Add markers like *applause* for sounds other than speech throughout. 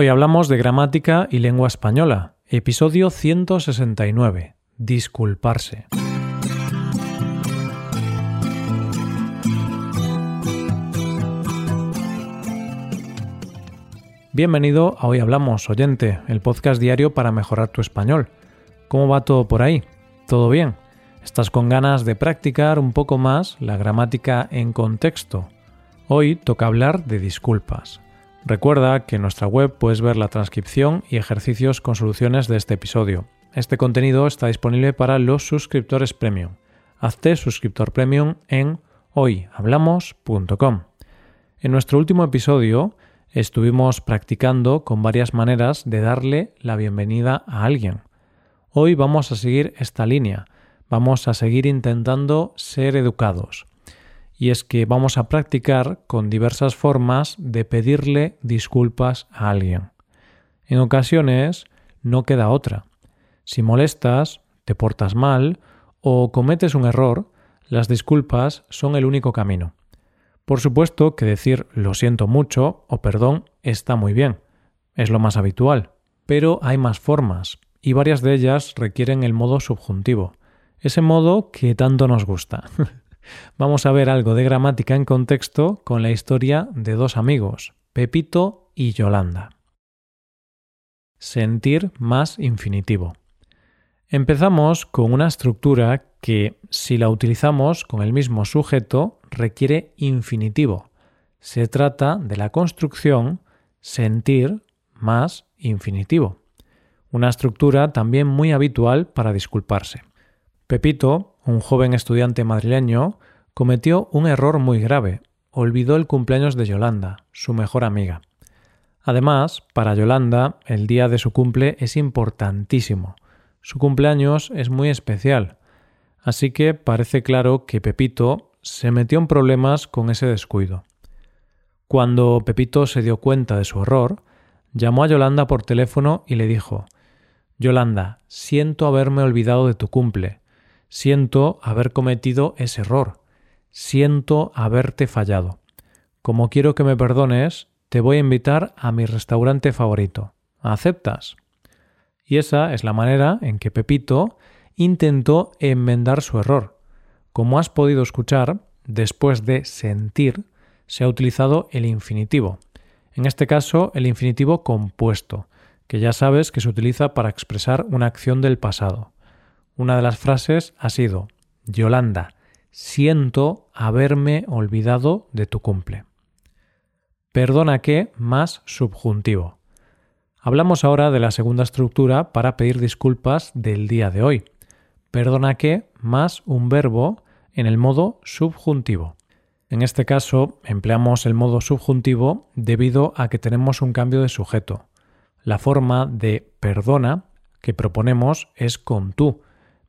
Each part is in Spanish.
Hoy hablamos de gramática y lengua española, episodio 169. Disculparse. Bienvenido a Hoy Hablamos, oyente, el podcast diario para mejorar tu español. ¿Cómo va todo por ahí? ¿Todo bien? ¿Estás con ganas de practicar un poco más la gramática en contexto? Hoy toca hablar de disculpas. Recuerda que en nuestra web puedes ver la transcripción y ejercicios con soluciones de este episodio. Este contenido está disponible para los suscriptores premium. Hazte suscriptor premium en hoyhablamos.com. En nuestro último episodio estuvimos practicando con varias maneras de darle la bienvenida a alguien. Hoy vamos a seguir esta línea. Vamos a seguir intentando ser educados y es que vamos a practicar con diversas formas de pedirle disculpas a alguien. En ocasiones no queda otra. Si molestas, te portas mal o cometes un error, las disculpas son el único camino. Por supuesto que decir lo siento mucho o perdón está muy bien, es lo más habitual, pero hay más formas y varias de ellas requieren el modo subjuntivo, ese modo que tanto nos gusta. *laughs* Vamos a ver algo de gramática en contexto con la historia de dos amigos, Pepito y Yolanda. Sentir más infinitivo. Empezamos con una estructura que, si la utilizamos con el mismo sujeto, requiere infinitivo. Se trata de la construcción sentir más infinitivo. Una estructura también muy habitual para disculparse. Pepito un joven estudiante madrileño, cometió un error muy grave. Olvidó el cumpleaños de Yolanda, su mejor amiga. Además, para Yolanda, el día de su cumple es importantísimo. Su cumpleaños es muy especial. Así que parece claro que Pepito se metió en problemas con ese descuido. Cuando Pepito se dio cuenta de su error, llamó a Yolanda por teléfono y le dijo Yolanda, siento haberme olvidado de tu cumple. Siento haber cometido ese error. Siento haberte fallado. Como quiero que me perdones, te voy a invitar a mi restaurante favorito. ¿Aceptas? Y esa es la manera en que Pepito intentó enmendar su error. Como has podido escuchar, después de sentir, se ha utilizado el infinitivo. En este caso, el infinitivo compuesto, que ya sabes que se utiliza para expresar una acción del pasado. Una de las frases ha sido Yolanda, siento haberme olvidado de tu cumple. Perdona que más subjuntivo. Hablamos ahora de la segunda estructura para pedir disculpas del día de hoy. Perdona que más un verbo en el modo subjuntivo. En este caso empleamos el modo subjuntivo debido a que tenemos un cambio de sujeto. La forma de perdona que proponemos es con tú,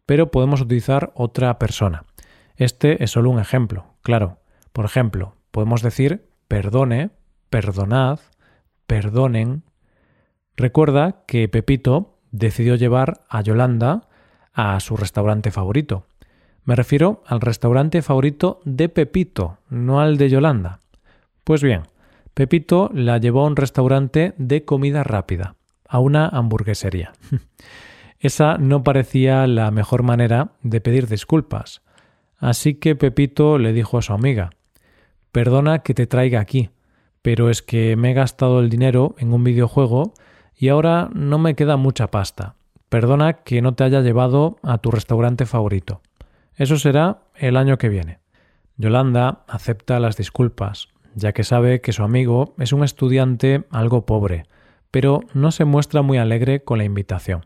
pero podemos utilizar otra persona. Este es solo un ejemplo, claro. Por ejemplo, podemos decir perdone, perdonad, perdonen. Recuerda que Pepito decidió llevar a Yolanda a su restaurante favorito. Me refiero al restaurante favorito de Pepito, no al de Yolanda. Pues bien, Pepito la llevó a un restaurante de comida rápida, a una hamburguesería. *laughs* Esa no parecía la mejor manera de pedir disculpas. Así que Pepito le dijo a su amiga Perdona que te traiga aquí, pero es que me he gastado el dinero en un videojuego y ahora no me queda mucha pasta. Perdona que no te haya llevado a tu restaurante favorito. Eso será el año que viene. Yolanda acepta las disculpas, ya que sabe que su amigo es un estudiante algo pobre, pero no se muestra muy alegre con la invitación.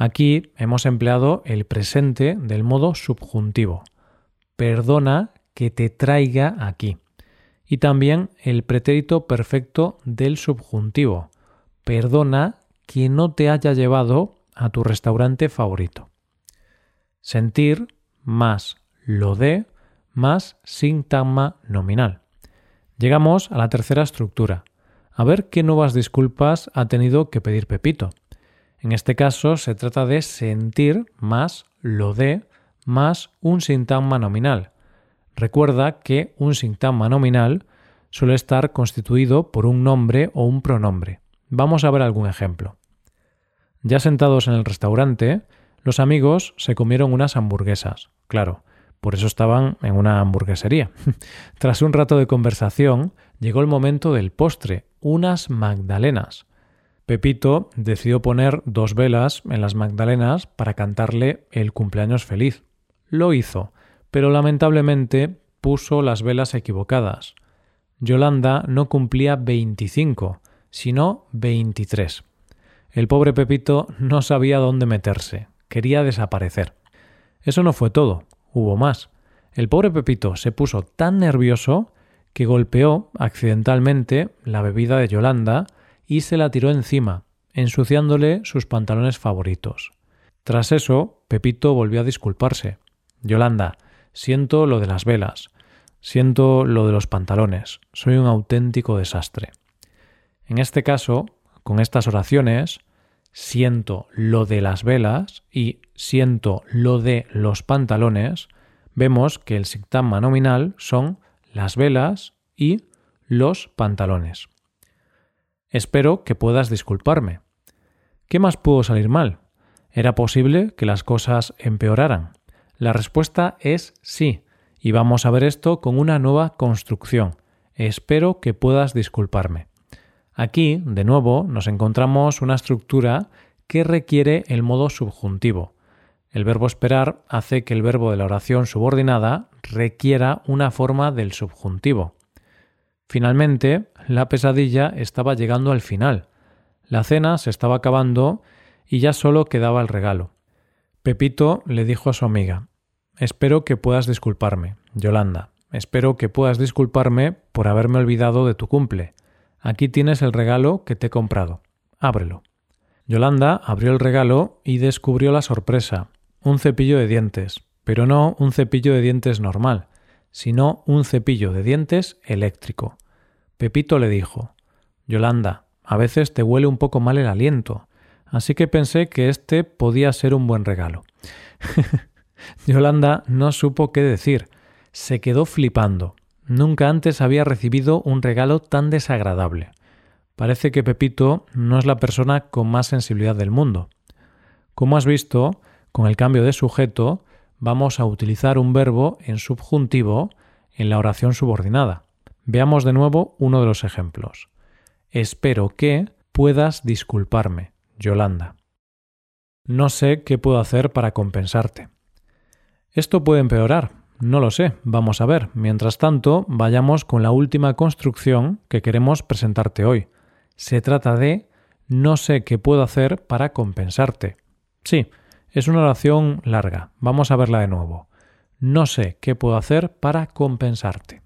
Aquí hemos empleado el presente del modo subjuntivo. Perdona que te traiga aquí. Y también el pretérito perfecto del subjuntivo. Perdona que no te haya llevado a tu restaurante favorito. Sentir más lo de más sintagma nominal. Llegamos a la tercera estructura. A ver qué nuevas disculpas ha tenido que pedir Pepito. En este caso se trata de sentir más lo de más un sintagma nominal. Recuerda que un sintagma nominal suele estar constituido por un nombre o un pronombre. Vamos a ver algún ejemplo. Ya sentados en el restaurante, los amigos se comieron unas hamburguesas. Claro, por eso estaban en una hamburguesería. *laughs* Tras un rato de conversación, llegó el momento del postre, unas magdalenas. Pepito decidió poner dos velas en las magdalenas para cantarle el cumpleaños feliz. Lo hizo, pero lamentablemente puso las velas equivocadas. Yolanda no cumplía 25, sino 23. El pobre Pepito no sabía dónde meterse, quería desaparecer. Eso no fue todo, hubo más. El pobre Pepito se puso tan nervioso que golpeó accidentalmente la bebida de Yolanda y se la tiró encima, ensuciándole sus pantalones favoritos. Tras eso, Pepito volvió a disculparse. Yolanda, siento lo de las velas, siento lo de los pantalones, soy un auténtico desastre. En este caso, con estas oraciones, siento lo de las velas y siento lo de los pantalones, vemos que el sintagma nominal son las velas y los pantalones. Espero que puedas disculparme. ¿Qué más pudo salir mal? ¿Era posible que las cosas empeoraran? La respuesta es sí, y vamos a ver esto con una nueva construcción. Espero que puedas disculparme. Aquí, de nuevo, nos encontramos una estructura que requiere el modo subjuntivo. El verbo esperar hace que el verbo de la oración subordinada requiera una forma del subjuntivo. Finalmente, la pesadilla estaba llegando al final. La cena se estaba acabando y ya solo quedaba el regalo. Pepito le dijo a su amiga Espero que puedas disculparme, Yolanda. Espero que puedas disculparme por haberme olvidado de tu cumple. Aquí tienes el regalo que te he comprado. Ábrelo. Yolanda abrió el regalo y descubrió la sorpresa. Un cepillo de dientes, pero no un cepillo de dientes normal, sino un cepillo de dientes eléctrico. Pepito le dijo Yolanda, a veces te huele un poco mal el aliento, así que pensé que este podía ser un buen regalo. *laughs* Yolanda no supo qué decir, se quedó flipando. Nunca antes había recibido un regalo tan desagradable. Parece que Pepito no es la persona con más sensibilidad del mundo. Como has visto, con el cambio de sujeto vamos a utilizar un verbo en subjuntivo en la oración subordinada. Veamos de nuevo uno de los ejemplos. Espero que puedas disculparme, Yolanda. No sé qué puedo hacer para compensarte. Esto puede empeorar, no lo sé, vamos a ver. Mientras tanto, vayamos con la última construcción que queremos presentarte hoy. Se trata de no sé qué puedo hacer para compensarte. Sí, es una oración larga. Vamos a verla de nuevo. No sé qué puedo hacer para compensarte.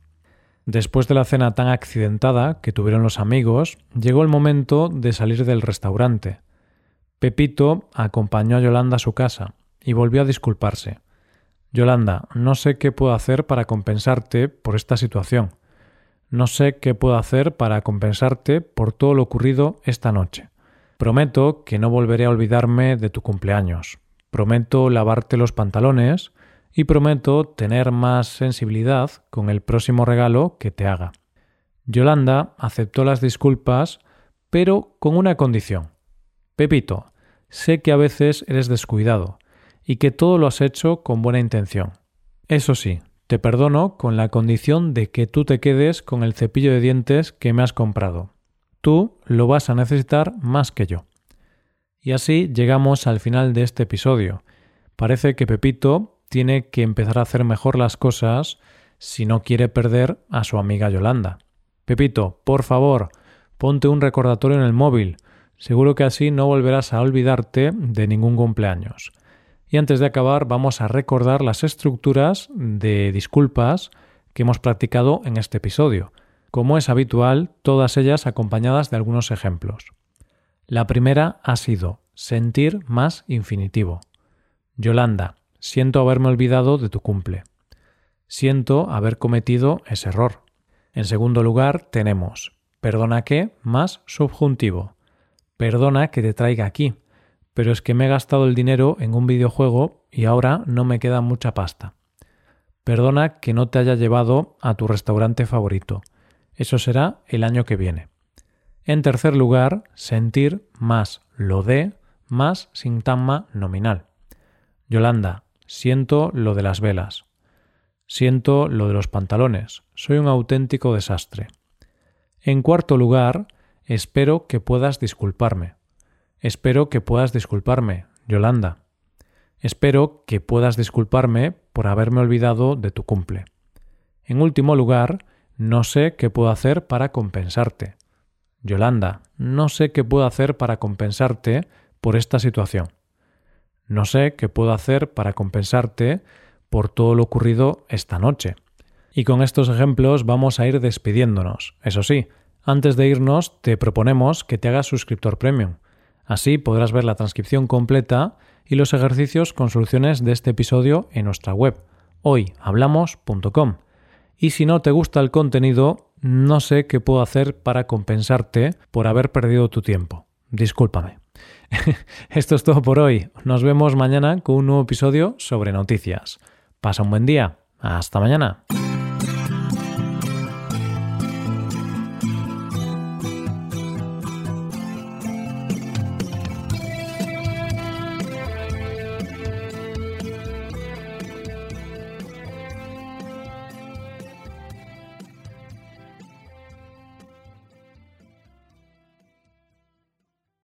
Después de la cena tan accidentada que tuvieron los amigos, llegó el momento de salir del restaurante. Pepito acompañó a Yolanda a su casa y volvió a disculparse. Yolanda, no sé qué puedo hacer para compensarte por esta situación. No sé qué puedo hacer para compensarte por todo lo ocurrido esta noche. Prometo que no volveré a olvidarme de tu cumpleaños. Prometo lavarte los pantalones y prometo tener más sensibilidad con el próximo regalo que te haga. Yolanda aceptó las disculpas, pero con una condición. Pepito, sé que a veces eres descuidado, y que todo lo has hecho con buena intención. Eso sí, te perdono con la condición de que tú te quedes con el cepillo de dientes que me has comprado. Tú lo vas a necesitar más que yo. Y así llegamos al final de este episodio. Parece que Pepito tiene que empezar a hacer mejor las cosas si no quiere perder a su amiga Yolanda. Pepito, por favor, ponte un recordatorio en el móvil. Seguro que así no volverás a olvidarte de ningún cumpleaños. Y antes de acabar vamos a recordar las estructuras de disculpas que hemos practicado en este episodio. Como es habitual, todas ellas acompañadas de algunos ejemplos. La primera ha sido sentir más infinitivo. Yolanda, siento haberme olvidado de tu cumple. Siento haber cometido ese error. En segundo lugar, tenemos perdona que más subjuntivo. Perdona que te traiga aquí pero es que me he gastado el dinero en un videojuego y ahora no me queda mucha pasta. Perdona que no te haya llevado a tu restaurante favorito. Eso será el año que viene. En tercer lugar, sentir más lo de más sintagma nominal. Yolanda, siento lo de las velas. Siento lo de los pantalones. Soy un auténtico desastre. En cuarto lugar, espero que puedas disculparme. Espero que puedas disculparme, Yolanda. Espero que puedas disculparme por haberme olvidado de tu cumple. En último lugar, no sé qué puedo hacer para compensarte. Yolanda, no sé qué puedo hacer para compensarte por esta situación. No sé qué puedo hacer para compensarte por todo lo ocurrido esta noche. Y con estos ejemplos vamos a ir despidiéndonos. Eso sí, antes de irnos te proponemos que te hagas suscriptor premium. Así podrás ver la transcripción completa y los ejercicios con soluciones de este episodio en nuestra web hoyhablamos.com. Y si no te gusta el contenido, no sé qué puedo hacer para compensarte por haber perdido tu tiempo. Discúlpame. *laughs* Esto es todo por hoy. Nos vemos mañana con un nuevo episodio sobre noticias. Pasa un buen día. Hasta mañana.